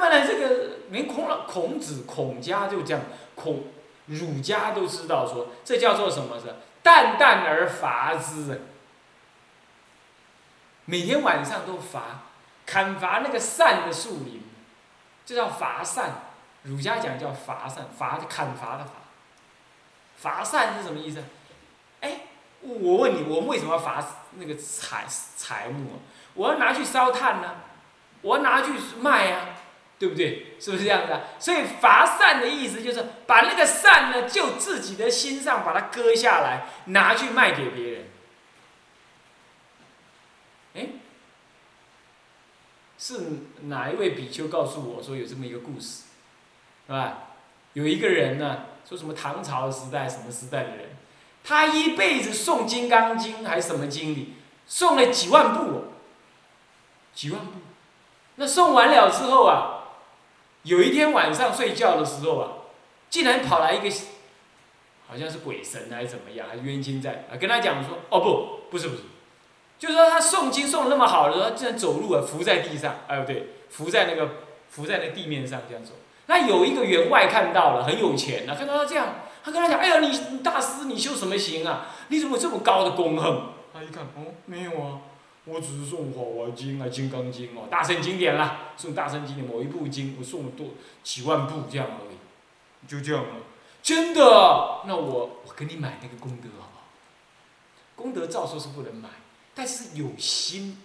么呢，这个连孔老孔子、孔家就这样，孔儒家都知道说，这叫做什么？是淡淡而伐之。每天晚上都伐，砍伐那个善的树林，这叫伐善。儒家讲叫伐善，伐砍伐的伐。伐善是什么意思？哎，我问你，我们为什么要伐那个柴柴木？我要拿去烧炭呢，我要拿去卖呀，对不对？是不是这样的？所以伐善的意思就是把那个善呢，就自己的心上把它割下来，拿去卖给别人。哎，是哪一位比丘告诉我说有这么一个故事，是吧？有一个人呢，说什么唐朝时代什么时代的人，他一辈子诵《金刚经》还是什么经里，诵了几万部哦，几万部。那诵完了之后啊，有一天晚上睡觉的时候啊，竟然跑来一个，好像是鬼神还是怎么样，还是冤亲在啊，跟他讲说，哦不，不是不是。就是说他诵经诵的那么好的时候，竟然走路啊伏在地上，哎不对，伏在那个伏在那地面上这样走。那有一个员外看到了，很有钱啊，看到他这样，他跟他讲：“哎呀，你大师，你修什么行啊？你怎么有这么高的功恨？”他一看，哦，没有啊，我只是诵《华华经》啊，《金刚经》哦，大圣经典啦，送大圣经典某一部经，我送了多几万部这样而已，就这样了。真的？那我我给你买那个功德好不好？功德照说是不能买。但是有心，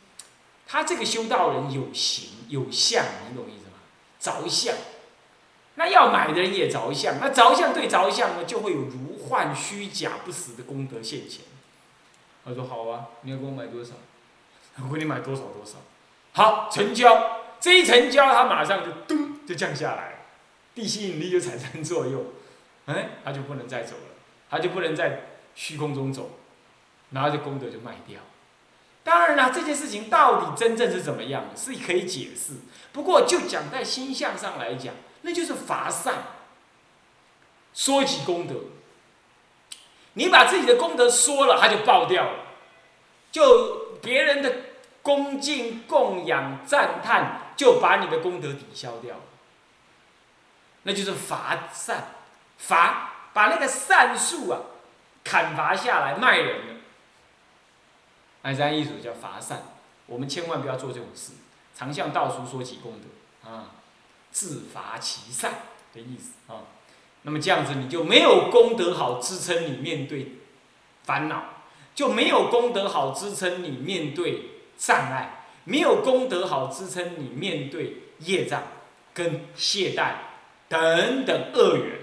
他这个修道人有形有相，你懂意思吗？着相，那要买的人也着相，那着相对着相呢，就会有如幻虚假不实的功德现前。他说好啊，你要给我买多少？我给你买多少多少。好，成交。这一成交，它马上就咚就降下来，地心引力就产生作用，哎，他就不能再走了，他就不能在虚空中走，然后就功德就卖掉。当然了，这件事情到底真正是怎么样，是可以解释。不过就讲在心相上来讲，那就是乏善，缩起功德。你把自己的功德缩了，它就爆掉了，就别人的恭敬、供养、赞叹，就把你的功德抵消掉了。那就是伐善，伐把那个善树啊砍伐下来卖人。安山艺术叫伐善，我们千万不要做这种事。常向道书说起功德啊，自伐其善的意思啊。那么这样子你就没有功德好支撑你面对烦恼，就没有功德好支撑你面对障碍，没有功德好支撑你面对业障跟懈怠等等恶缘。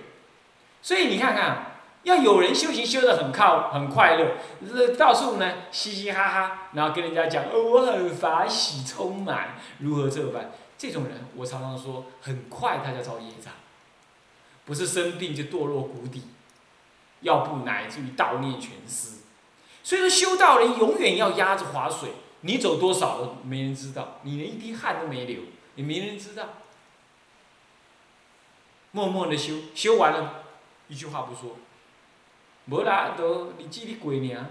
所以你看看。要有人修行修得很靠很快乐，到处呢嘻嘻哈哈，然后跟人家讲哦我很法喜充满，如何这般？这种人我常常说，很快他就遭业障，不是生病就堕落谷底，要不乃至于道孽全失。所以说修道人永远要压着划水，你走多少了没人知道，你连一滴汗都没流，也没人知道。默默的修，修完了，一句话不说。无啦，都日子你过尔。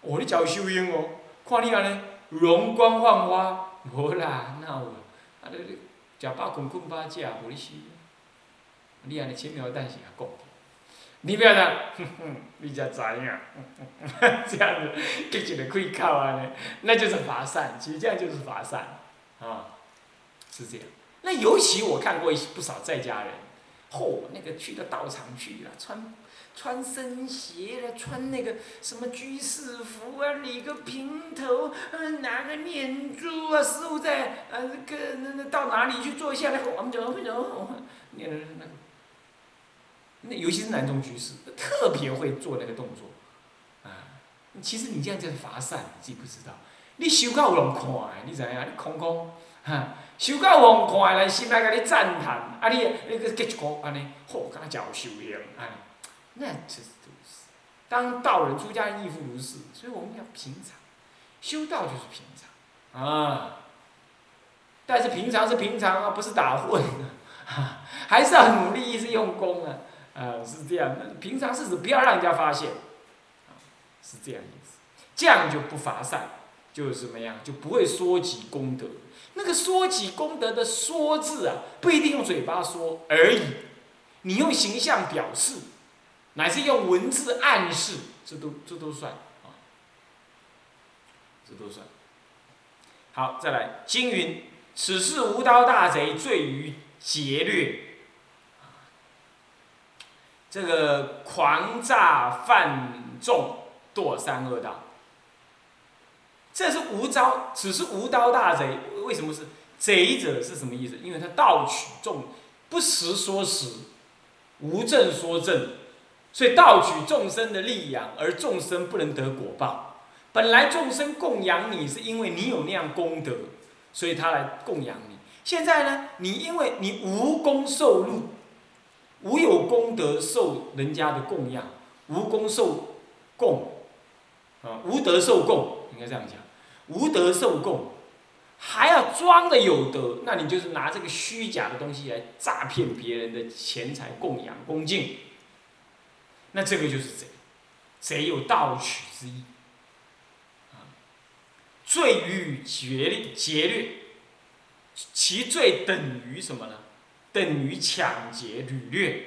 哦，你真有修养哦，看你安尼容光焕发，无啦，哪有？啊，你你食饱困困饱食，无你修。你安尼轻描淡写啊讲，你不要讲，哼哼，你才知影，这样子，给一个开口安尼，那就是发善，其实这样就是发善，啊，是这样。那尤其我看过不少在家人，嚯，那个去到道场去了，穿。穿僧鞋了，穿那个什么居士服啊，理个平头，嗯，拿个念珠啊，师傅在啊，那个那那到哪里去坐下来？我们讲，我们讲，念那，那尤其是男中居士，特别会做那个动作，啊，其实你这样就是发散，你自己不知道。你修到有人看，你知影？你空空，哈，修到有人看的，人心内甲你赞叹，啊，你你个结一个安尼，好，敢若真有修养，安。那就是。当道人出家人亦复如是，所以我们要平常，修道就是平常啊。但是平常是平常啊，不是打混啊，还是要努力，一直用功啊，啊是这样。那平常是指不要让人家发现，啊是这样意思。这样就不乏善，就是什么样，就不会缩己功德。那个说起功德的说字啊，不一定用嘴巴说而已，你用形象表示，乃至用文字暗示，这都这都算啊，这都算。好，再来，经云：此事无刀大贼，罪于劫掠。这个狂诈犯众堕三恶道。这是无招，只是无刀大贼。为什么是贼者？是什么意思？因为他盗取众，不实说实，无证说证，所以盗取众生的利养，而众生不能得果报。本来众生供养你是因为你有那样功德，所以他来供养你。现在呢，你因为你无功受禄，无有功德受人家的供养，无功受供，啊，无德受供，应该这样讲。无德受供，还要装的有德，那你就是拿这个虚假的东西来诈骗别人的钱财供养恭敬，那这个就是贼，贼有盗取之意，啊，罪于劫掠，劫掠，其罪等于什么呢？等于抢劫掳掠。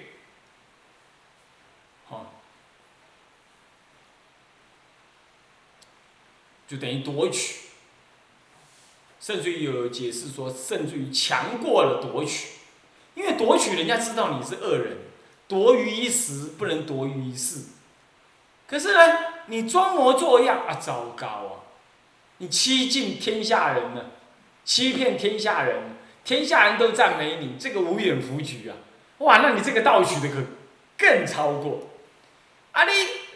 就等于夺取，甚至于有解释说，甚至于强过了夺取，因为夺取人家知道你是恶人，夺于一时不能夺于一世。可是呢，你装模作样啊，糟糕啊！你欺尽天下人呢，欺骗天下人，天下人都赞美你，这个无远弗局啊！哇，那你这个盗取的可更超过啊！你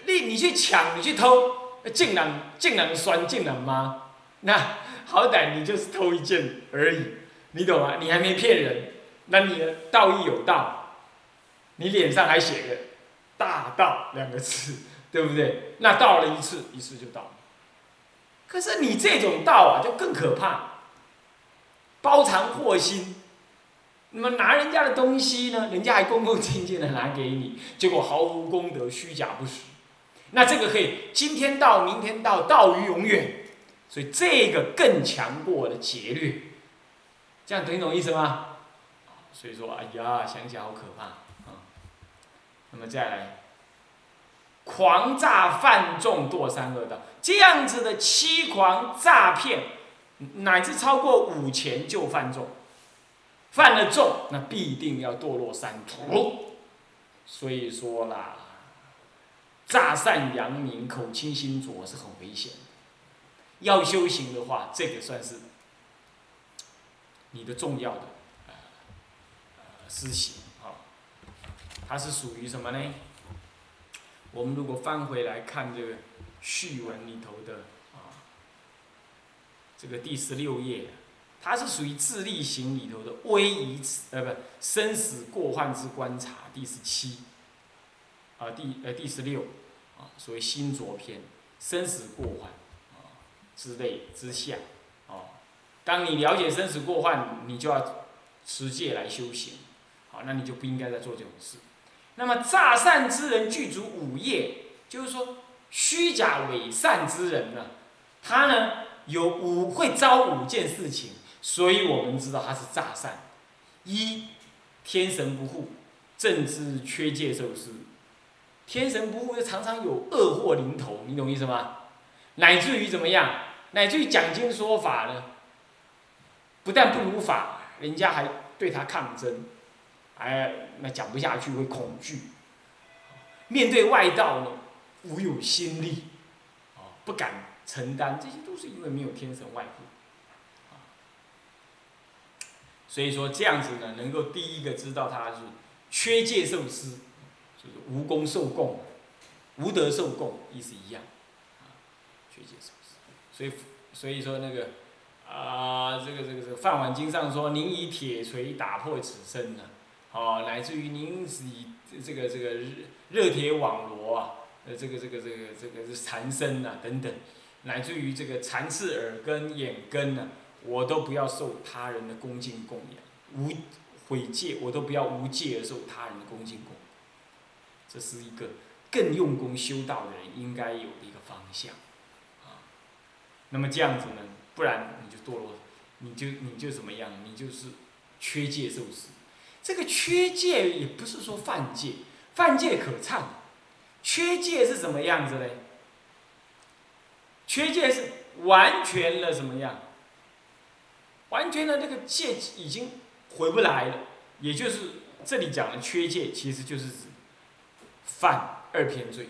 你你去抢，你去偷。竟然竟然酸竟然吗？那好歹你就是偷一件而已，你懂吗？你还没骗人，那你的道义有道，你脸上还写个“大道”两个字，对不对？那到了一次，一次就到。可是你这种道啊，就更可怕，包藏祸心。那么拿人家的东西呢，人家还恭恭敬敬的拿给你，结果毫无功德，虚假不实。那这个可以今天到明天到到于永远，所以这个更强过的劫掠，这样听懂意思吗？所以说，哎呀，想起来好可怕啊！那么再来，狂诈犯众堕三恶道，这样子的欺狂诈骗，乃至超过五钱就犯众，犯了众，那必定要堕落三途。所以说啦。诈善扬名、口轻心浊是很危险的。要修行的话，这个算是你的重要的呃呃思行啊。它是属于什么呢？我们如果翻回来看这个序文里头的，这个第十六页，它是属于智力型里头的危仪呃不生死过患之观察第十七。啊，第呃第十六，啊，所谓心浊篇，生死过患，啊之类之下，啊，当你了解生死过患，你就要持戒来修行，好，那你就不应该再做这种事。那么诈善之人具足五业，就是说虚假伪善之人呢，他呢有五会招五件事情，所以我们知道他是诈善。一，天神不护，政治缺戒受施。天神不护，又常常有恶祸临头，你懂意思吗？乃至于怎么样？乃至于讲经说法呢？不但不如法，人家还对他抗争，哎，那讲不下去会恐惧。面对外道呢，无有心力，啊，不敢承担，这些都是因为没有天神外护。所以说这样子呢，能够第一个知道他是缺戒受施。无功受供，无德受供，意思一样，啊，确切受所以，所以说那个，啊，这个这个这个《饭碗经》上说：“您以铁锤打破此身呢，哦，乃至于您以这个这个热热铁网罗啊，呃，这个这个这个这个缠身呐，等等，乃至于这个残次耳根、眼根呢，我都不要受他人的恭敬供养，无毁戒，我都不要无戒而受他人的恭敬供养。”这是一个更用功修道的人应该有的一个方向，啊，那么这样子呢，不然你就堕落，你就你就怎么样？你就是缺戒受持。这个缺戒也不是说犯戒，犯戒可忏。缺戒是什么样子嘞？缺戒是完全的什么样？完全的那个戒已经回不来了。也就是这里讲的缺戒，其实就是指犯二偏罪。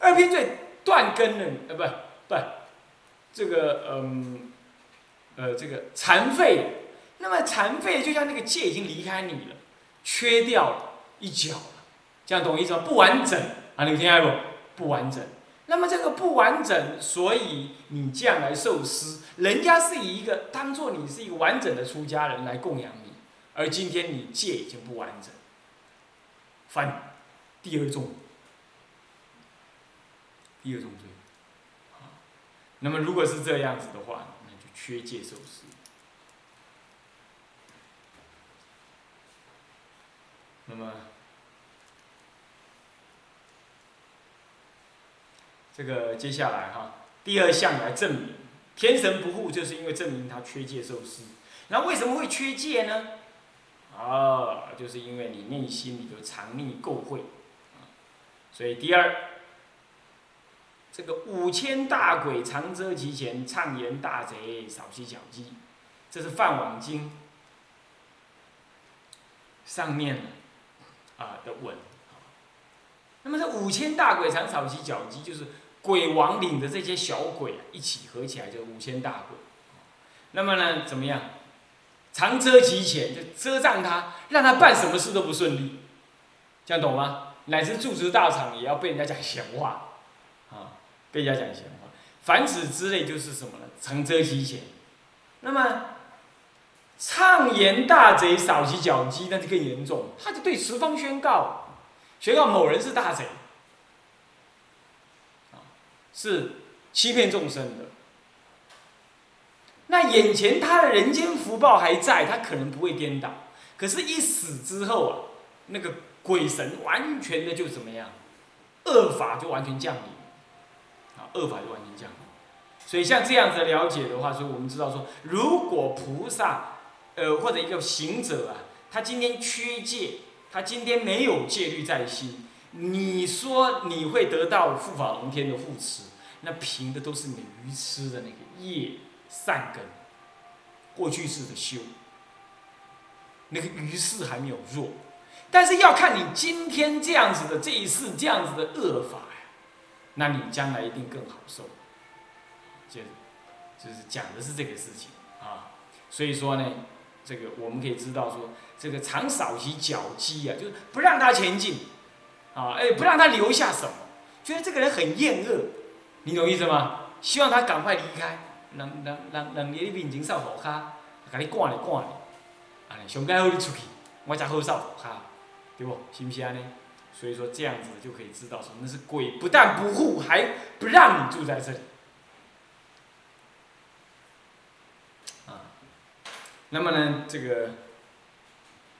二偏罪断根了，呃，不，不，这个，嗯，呃，这个残废。那么残废就像那个戒已经离开你了，缺掉了一角了，这样懂意思吗？不完整啊，你听下不？不完整。那么这个不完整，所以你这样来受施，人家是以一个当做你是一个完整的出家人来供养你，而今天你戒已经不完整，犯第二重。第二种罪，那么如果是这样子的话，那就缺戒受施。那么，这个接下来哈，第二项来证明天神不护，就是因为证明他缺戒受施。那为什么会缺戒呢？啊，就是因为你内心里头藏匿垢秽，所以第二。这个五千大鬼常遮其前，畅言大贼少其脚迹，这是《梵网经》上面啊的文。那么这五千大鬼常少其脚迹，就是鬼王领的这些小鬼一起合起来，就五千大鬼。那么呢，怎么样？长遮其前，就遮障他，让他办什么事都不顺利，这样懂吗？乃至住持大厂也要被人家讲闲话，啊。被人家讲闲话，凡此之类就是什么呢？长遮其前。那么，畅言大贼少其脚迹，那就更严重。他就对十方宣告，宣告某人是大贼，是欺骗众生的。那眼前他的人间福报还在，他可能不会颠倒。可是，一死之后啊，那个鬼神完全的就怎么样？恶法就完全降临。啊恶法就完全降临，所以像这样子了解的话，所以我们知道说，如果菩萨，呃，或者一个行者啊，他今天缺戒，他今天没有戒律在心，你说你会得到护法龙天的护持，那凭的都是你愚痴的那个业善根，过去式的修，那个于是还没有弱，但是要看你今天这样子的这一世这样子的恶法呀。那你将来一定更好受，就就是讲的是这个事情啊，所以说呢，这个我们可以知道说，这个常少其脚迹啊，就是不让他前进，啊，哎，不让他留下什么，觉得这个人很厌恶，你懂意思吗？希望他赶快离开，让让让让你的面前扫火卡，给你赶来赶来，啊，上盖好你出去，我才好扫火卡，对不？是不是安尼？所以说这样子就可以知道说那是鬼不但不护，还不让你住在这里。啊，那么呢，这个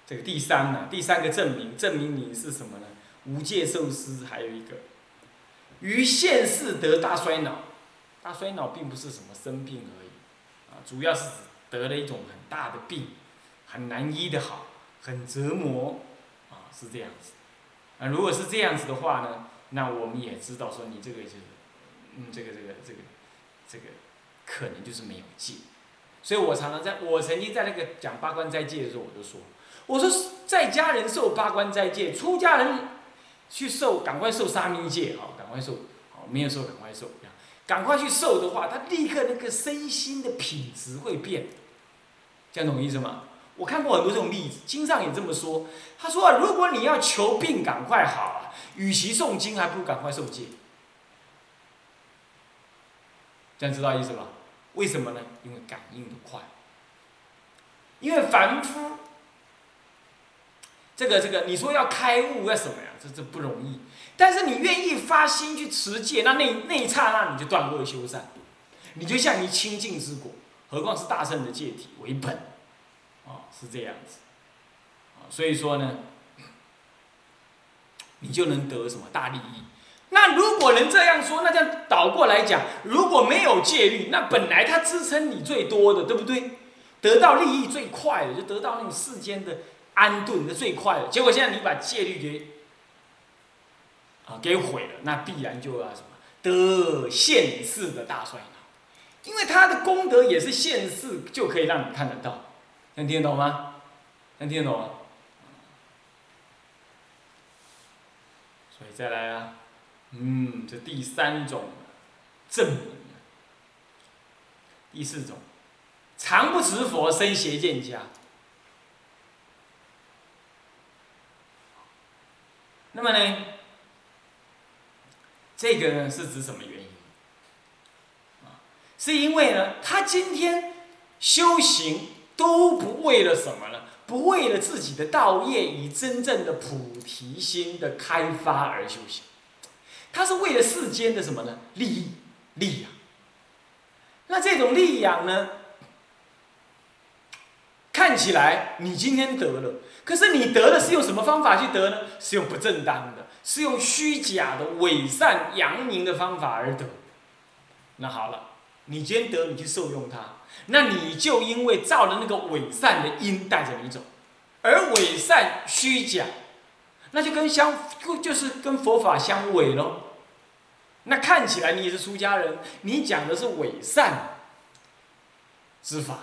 这个第三呢，第三个证明，证明你是什么呢？无戒受施，还有一个，于现世得大衰老。大衰老并不是什么生病而已，啊，主要是得了一种很大的病，很难医的好，很折磨，啊，是这样子。啊如果是这样子的话呢，那我们也知道说你这个就是，嗯，这个这个这个，这个可能就是没有戒。所以我常常在，我曾经在那个讲八关斋戒的时候，我就说，我说在家人受八关斋戒，出家人去受，赶快受沙弥戒，好，赶快受，好，没有受赶快受，赶快去受的话，他立刻那个身心的品质会变，这样懂意思吗？我看过很多这种例子，经上也这么说。他说啊，如果你要求病赶快好啊，与其诵经，还不如赶快受戒。这样知道意思吧？为什么呢？因为感应的快。因为凡夫，这个这个，你说要开悟要什么呀？这这不容易。但是你愿意发心去持戒，那那那一刹那你就断恶修善，你就像一清净之果，何况是大圣的戒体为本。啊，是这样子，啊，所以说呢，你就能得什么大利益？那如果能这样说，那这样倒过来讲，如果没有戒律，那本来它支撑你最多的，对不对？得到利益最快的，就得到那种世间的安顿的最快的。结果现在你把戒律给啊给毁了，那必然就要什么得现世的大衰老，因为他的功德也是现世就可以让你看得到，能听得懂吗？能听得懂吗？所以再来啊，嗯，这第三种证明，第四种，常不持佛身邪见家。那么呢，这个呢是指什么原因？啊，是因为呢，他今天修行都不为了什么呢？不为了自己的道业，以真正的菩提心的开发而修行，他是为了世间的什么呢？利益、利养。那这种利养呢，看起来你今天得了，可是你得的是用什么方法去得呢？是用不正当的，是用虚假的、伪善、扬名的方法而得。那好了，你今天得，你去受用它。那你就因为造了那个伪善的因带着你走，而伪善虚假，那就跟相就是跟佛法相违喽。那看起来你也是出家人，你讲的是伪善之法，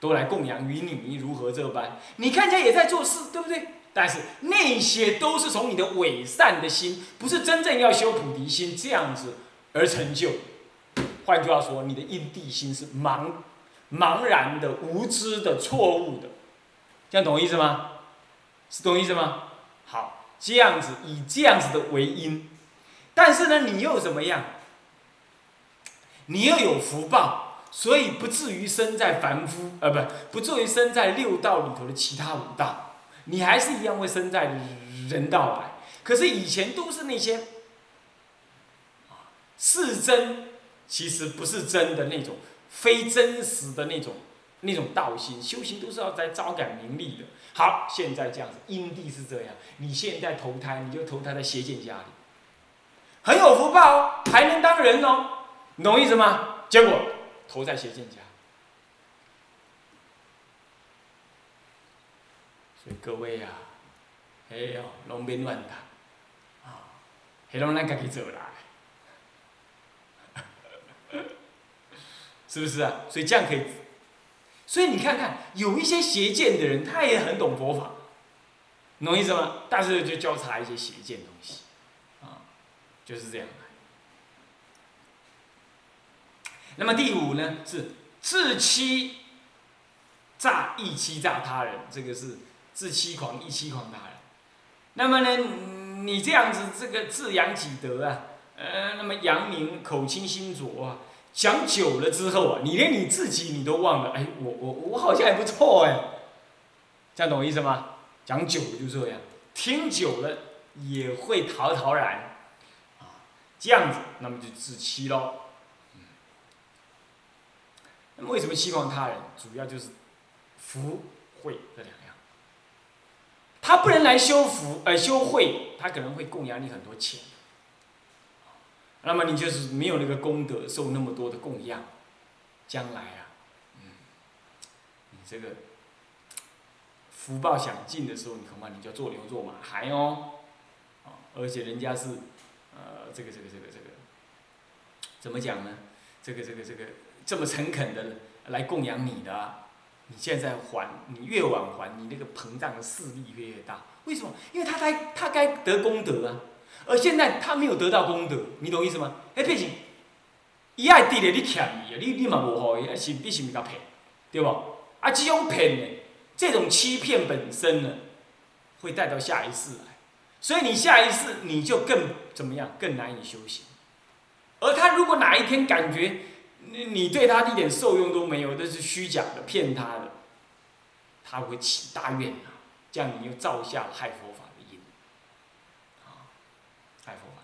都来供养于你，如何这般？你看起来也在做事，对不对？但是那些都是从你的伪善的心，不是真正要修菩提心这样子而成就。换句话说，你的因地心是茫茫然的、无知的、错误的，这样懂我意思吗？是懂我意思吗？好，这样子以这样子的为因，但是呢，你又怎么样？你又有福报，所以不至于生在凡夫，呃，不，不至于生在六道里头的其他五道，你还是一样会生在人道来。可是以前都是那些是真。其实不是真的那种，非真实的那种，那种道心修行都是要在招感名利的。好，现在这样子，因地是这样，你现在投胎，你就投胎在邪见家里，很有福报哦，还能当人哦，你懂意思吗？结果投在邪见家，所以各位呀，哎呦，拢别乱谈，啊，还拢咱家己做啦。是不是啊？所以这样可以，所以你看看，有一些邪见的人，他也很懂佛法，懂意思吗？但是就交叉一些邪见东西，啊，就是这样。那么第五呢，是自欺诈意欺诈他人，这个是自欺狂意欺狂他人。那么呢，你这样子这个自扬己德啊，呃，那么扬名口清心浊啊。讲久了之后啊，你连你自己你都忘了。哎，我我我好像还不错哎，这样懂我意思吗？讲久了就这样，听久了也会陶陶然，啊，这样子，那么就自欺喽。那么为什么希望他人？主要就是福慧这两样。他不能来修福，呃，修慧，他可能会供养你很多钱。那么你就是没有那个功德，受那么多的供养，将来啊，嗯，你这个福报享尽的时候，你恐怕你就做牛做马还哦，而且人家是，呃，这个这个这个这个，怎么讲呢？这个这个这个这么诚恳的来供养你的，你现在还，你越晚还，你那个膨胀的势力越越大。为什么？因为他该他该得功德啊。而现在他没有得到功德，你懂意思吗？哎，变成，伊爱地咧，你欠伊啊，你你嘛无好伊，是你是毋是甲骗，对不？啊，这种骗呢，这种欺骗本身呢，会带到下一世来，所以你下一世你就更怎么样，更难以修行。而他如果哪一天感觉你对他一点受用都没有，那是虚假的，骗他的，他会起大怨啊，这样你又造下害佛法的业，啊，害佛法。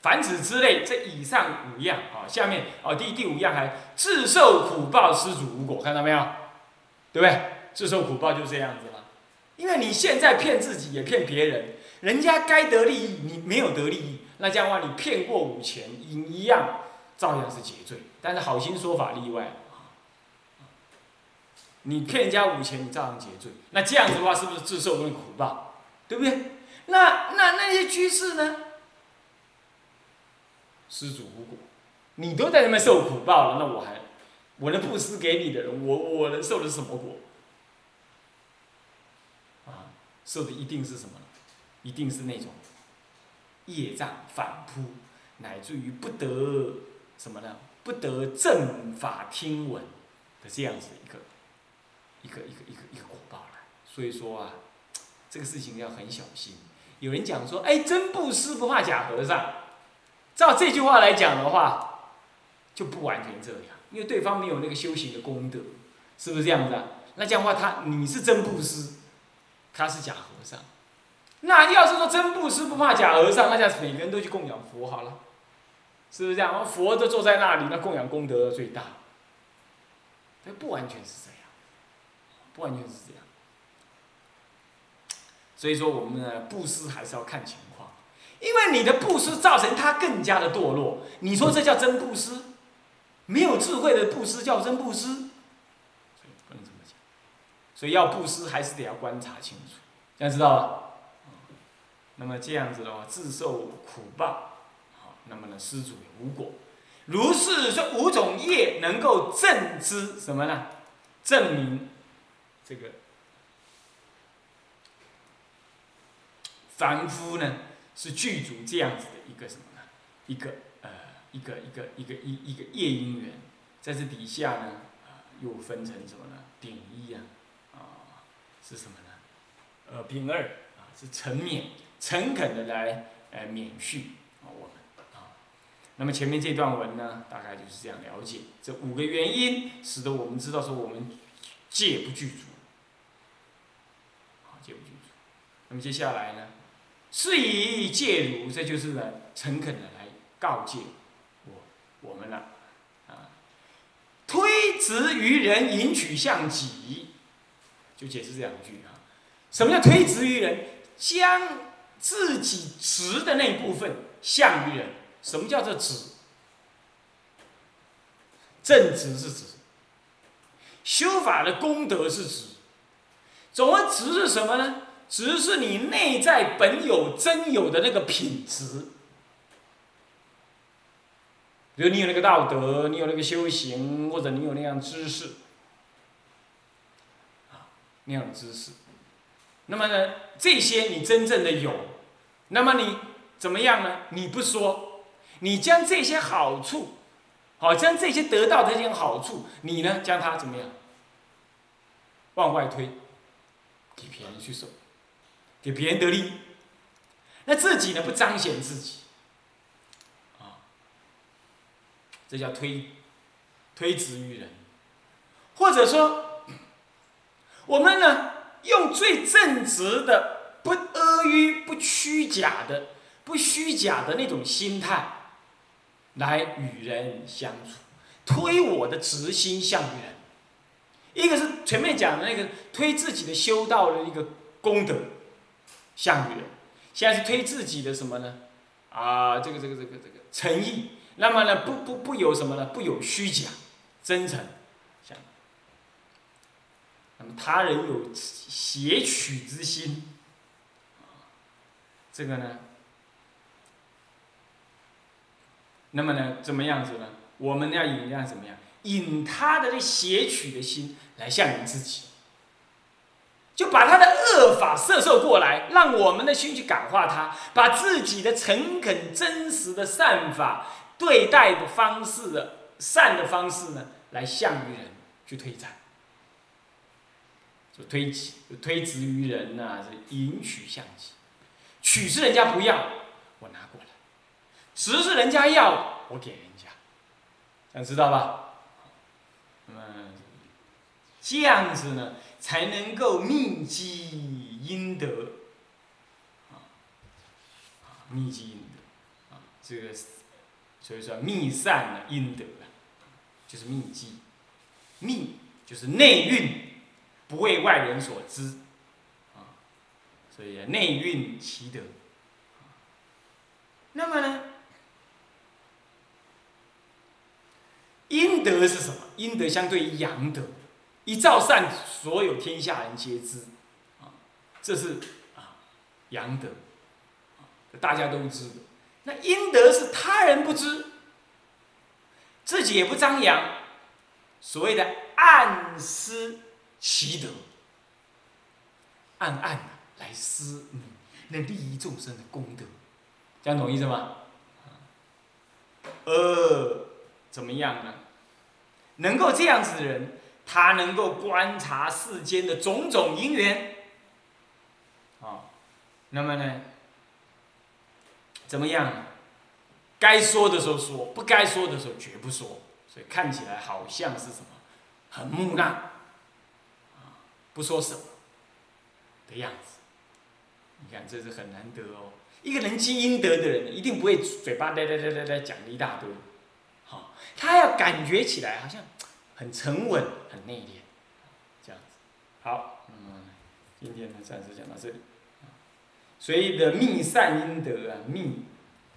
凡此之类，这以上五样啊，下面啊，第第五样还自受苦报，施主无果，看到没有？对不对？自受苦报就这样子了。因为你现在骗自己，也骗别人，人家该得利益，你没有得利益，那这样话，你骗过五钱，你一样，照样是结罪。但是好心说法例外啊，你骗人家五钱，你照样结罪。那这样子的话，是不是自受那苦报？对不对？那那那些居士呢？施主无果，你都在那边受苦报了，那我还，我能布施给你的人，我我能受的是什么果？啊，受的一定是什么？一定是那种业障反扑，乃至于不得什么呢？不得正法听闻的这样子一个一个一个一个一个果报来。所以说啊，这个事情要很小心。有人讲说，哎，真布施不怕假和尚。照这句话来讲的话，就不完全这样，因为对方没有那个修行的功德，是不是这样子啊？那这样的话，他你是真布施，他是假和尚。那要是说真布施不怕假和尚，那这样每个人都去供养佛好了，是不是这样？佛都坐在那里，那供养功德最大。这不完全是这样，不完全是这样。所以说，我们呢，布施还是要看情况，因为你的布施造成他更加的堕落。你说这叫真布施？没有智慧的布施叫真布施？所以不能这么讲。所以要布施，还是得要观察清楚，这样知道吧？那么这样子的话，自受苦报，那么呢，施主也无果。如是说，五种业能够证知什么呢？证明这个。凡夫呢，是具足这样子的一个什么呢？一个呃，一个一个一个一一个业因缘，在这底下呢，啊，又分成什么呢？丙一啊，啊，是什么呢？呃，丙二啊，是诚勉，诚恳的来呃免续。那么前面这段文呢，大概就是这样了解这五个原因，使得我们知道说我们戒不具足，啊，戒不具足。那么接下来呢？是以戒如，这就是呢，诚恳的来告诫我我们了，啊，推直于人，引取向己，就解释这两句啊。什么叫推直于人？将自己直的那部分向于人。什么叫做直？正直是指，修法的功德是指。总而直是什么呢？只是你内在本有真有的那个品质，比如你有那个道德，你有那个修行，或者你有那样知识，啊，那样知识，那么呢，这些你真正的有，那么你怎么样呢？你不说，你将这些好处，好将这些得到的这些好处，你呢将它怎么样？往外推，给别人去受。给别人得利，那自己呢不彰显自己，啊，这叫推推直于人，或者说，我们呢用最正直的、不阿谀、不虚假的、不虚假的那种心态，来与人相处，推我的直心向人。一个是前面讲的那个推自己的修道的一个功德。向人，现在是推自己的什么呢？啊，这个这个这个这个诚意，那么呢，不不不有什么呢？不有虚假，真诚，那么他人有邪取之心，这个呢，那么呢，怎么样子呢？我们要引样怎么样？引他的这邪取的心来向你自己。就把他的恶法摄受过来，让我们的心去感化他，把自己的诚恳、真实的善法对待的方式的善的方式呢，来向于人去推展，就推己推直于人呐，是引取向己，取是人家不要，我拿过来；直是人家要，我给人家，想知道吧？那么这样子呢？才能够密积阴德，啊，密积阴德，啊，这个，所以说密散的阴德啊，就是密积，密就是内蕴，不为外人所知，啊，所以内蕴其德。那么呢，阴德是什么？阴德相对于阳德。一造善，所有天下人皆知，啊，这是啊阳德，大家都知的。那阴德是他人不知，自己也不张扬，所谓的暗施其德，暗暗的来施，嗯，那利益众生的功德，这样懂意思吗？呃，怎么样呢？能够这样子的人，他能够观察世间的种种因缘，啊，那么呢，怎么样？该说的时候说，不该说的时候绝不说，所以看起来好像是什么，很木讷，啊，不说什么的样子。你看，这是很难得哦。一个人积阴德的人，一定不会嘴巴呆呆呆呆呆讲一大堆，他要感觉起来好像很沉稳、很内敛，这样子。好，嗯，今天呢暂时讲到这里。所以的密善阴德啊，密，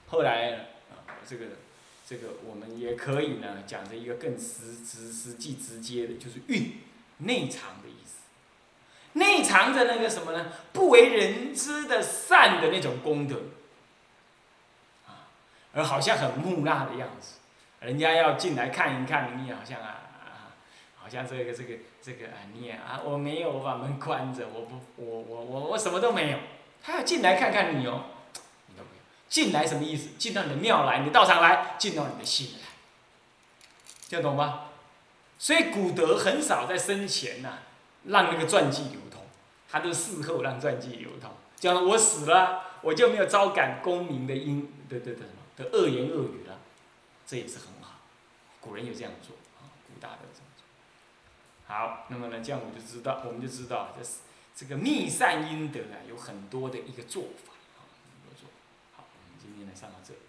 后来啊，这个这个我们也可以呢讲着一个更实实实际直接的，就是运内藏的意思。内藏着那个什么呢？不为人知的善的那种功德，啊，而好像很木讷的样子，人家要进来看一看，你好像啊，好像这个这个这个啊，你也啊，我没有我把门关着，我不，我我我我什么都没有，他要进来看看你哦，你都没有进来什么意思？进到你的庙来，你的道场来，进到你的心来，听得懂吗？所以古德很少在生前呐。让那个传记流通，他都事后让传记流通。讲我死了，我就没有招感功名的因的的的什么的恶言恶语了，这也是很好。古人有这样做啊，古大德这样做。好，那么呢，这样我就知道，我们就知道，这是这个密善阴德啊，有很多的一个做法啊，很多做？好，我们今天呢上到这里。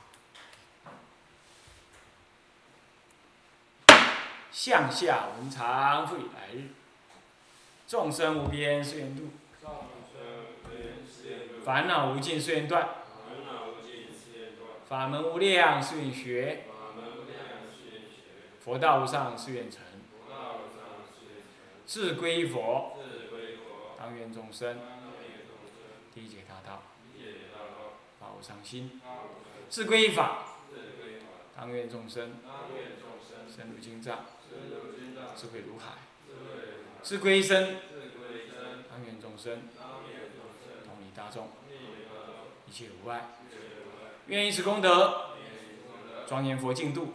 向下文常会来日。众生无边誓愿度，烦恼无尽誓愿断，法门无量誓愿学，佛道无上誓愿成，自归佛，当愿众生理解大道，法无上心，自归法，当愿众生深入经藏，智慧如海。是归身，当愿众生，同理大众，一切无碍。愿以此功德，庄严佛净土，